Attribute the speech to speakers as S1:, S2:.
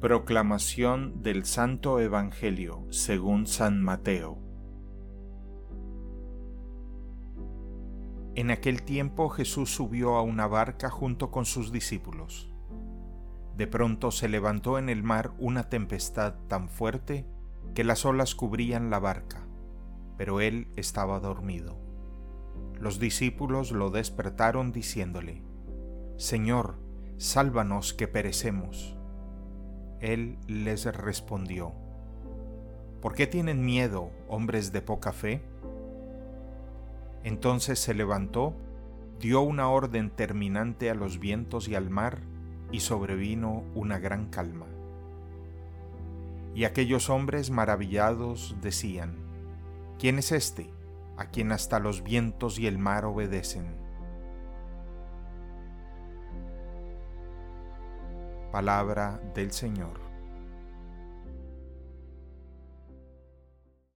S1: Proclamación del Santo Evangelio según San Mateo En aquel tiempo Jesús subió a una barca junto con sus discípulos. De pronto se levantó en el mar una tempestad tan fuerte que las olas cubrían la barca, pero él estaba dormido. Los discípulos lo despertaron diciéndole, Señor, sálvanos que perecemos. Él les respondió, ¿Por qué tienen miedo, hombres de poca fe? Entonces se levantó, dio una orden terminante a los vientos y al mar, y sobrevino una gran calma. Y aquellos hombres maravillados decían, ¿quién es este, a quien hasta los vientos y el mar obedecen? Palabra del Señor.